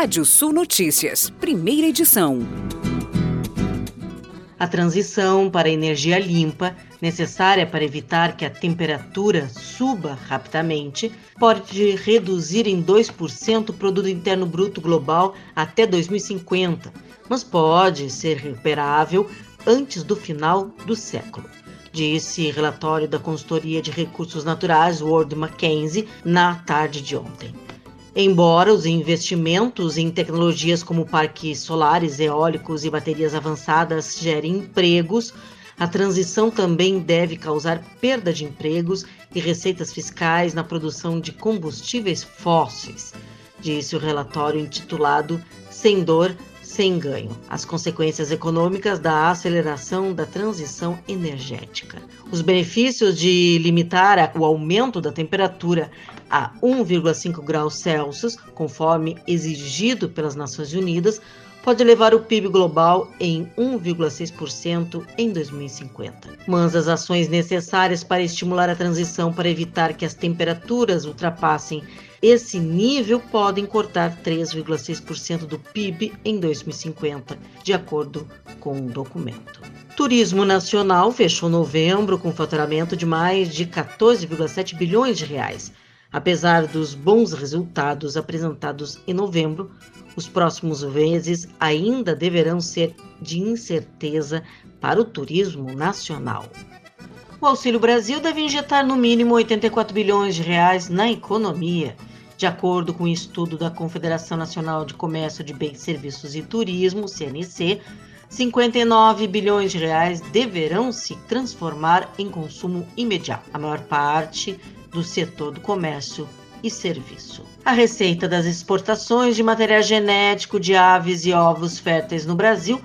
Rádio Sul Notícias, primeira edição. A transição para a energia limpa, necessária para evitar que a temperatura suba rapidamente, pode reduzir em 2% o produto interno bruto global até 2050, mas pode ser recuperável antes do final do século disse relatório da consultoria de recursos naturais World Mackenzie na tarde de ontem. Embora os investimentos em tecnologias como parques solares, eólicos e baterias avançadas gerem empregos, a transição também deve causar perda de empregos e receitas fiscais na produção de combustíveis fósseis, disse o relatório intitulado Sem Dor, Sem Ganho: As consequências econômicas da aceleração da transição energética. Os benefícios de limitar o aumento da temperatura a 1,5 graus Celsius, conforme exigido pelas Nações Unidas, pode levar o PIB global em 1,6% em 2050. Mas as ações necessárias para estimular a transição para evitar que as temperaturas ultrapassem esse nível podem cortar 3,6% do PIB em 2050, de acordo com o um documento. Turismo nacional fechou novembro com faturamento de mais de 14,7 bilhões de reais Apesar dos bons resultados apresentados em novembro, os próximos meses ainda deverão ser de incerteza para o turismo nacional. O Auxílio Brasil deve injetar no mínimo 84 bilhões de reais na economia. De acordo com o um estudo da Confederação Nacional de Comércio de Bens, Serviços e Turismo, CNC, 59 bilhões de reais deverão se transformar em consumo imediato. A maior parte do setor do comércio e serviço. A receita das exportações de material genético de aves e ovos férteis no Brasil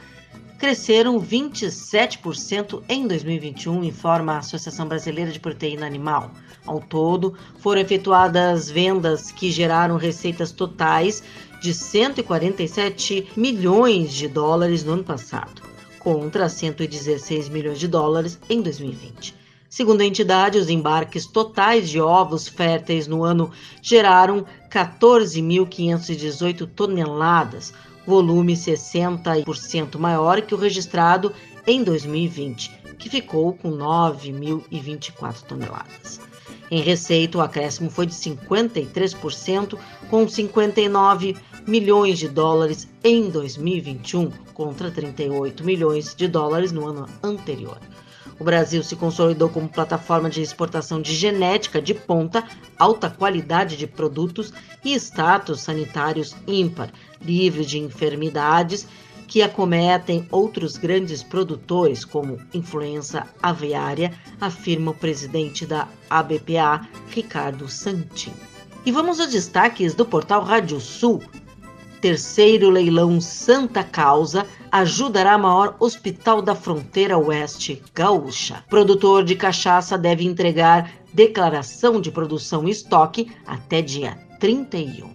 cresceram 27% em 2021, informa a Associação Brasileira de Proteína Animal. Ao todo, foram efetuadas vendas que geraram receitas totais de 147 milhões de dólares no ano passado, contra 116 milhões de dólares em 2020. Segundo a entidade, os embarques totais de ovos férteis no ano geraram 14.518 toneladas, volume 60% maior que o registrado em 2020, que ficou com 9.024 toneladas. Em receita, o acréscimo foi de 53%, com 59 milhões de dólares em 2021, contra 38 milhões de dólares no ano anterior. O Brasil se consolidou como plataforma de exportação de genética de ponta, alta qualidade de produtos e status sanitários ímpar, livre de enfermidades que acometem outros grandes produtores, como influenza aviária, afirma o presidente da ABPA, Ricardo Santin. E vamos aos destaques do portal Rádio Sul. Terceiro leilão Santa Causa ajudará maior hospital da fronteira oeste gaúcha. Produtor de cachaça deve entregar declaração de produção e estoque até dia 31.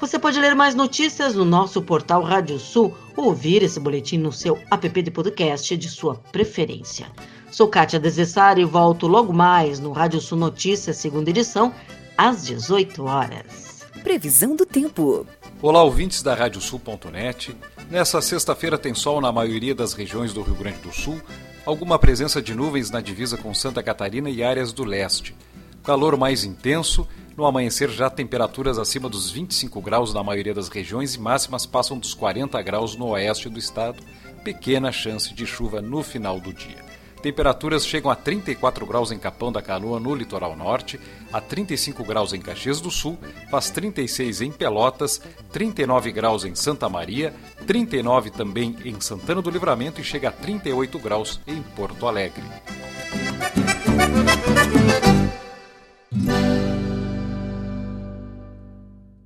Você pode ler mais notícias no nosso portal Rádio Sul ou ouvir esse boletim no seu app de podcast de sua preferência. Sou Kátia Desessari e volto logo mais no Rádio Sul Notícias, segunda edição, às 18 horas. Previsão do tempo. Olá, ouvintes da Radiosul.net. Nessa sexta-feira tem sol na maioria das regiões do Rio Grande do Sul, alguma presença de nuvens na divisa com Santa Catarina e áreas do leste. Calor mais intenso, no amanhecer já temperaturas acima dos 25 graus na maioria das regiões e máximas passam dos 40 graus no oeste do estado, pequena chance de chuva no final do dia. Temperaturas chegam a 34 graus em Capão da Canoa, no litoral norte, a 35 graus em Caxias do Sul, faz 36 em Pelotas, 39 graus em Santa Maria, 39 também em Santana do Livramento e chega a 38 graus em Porto Alegre.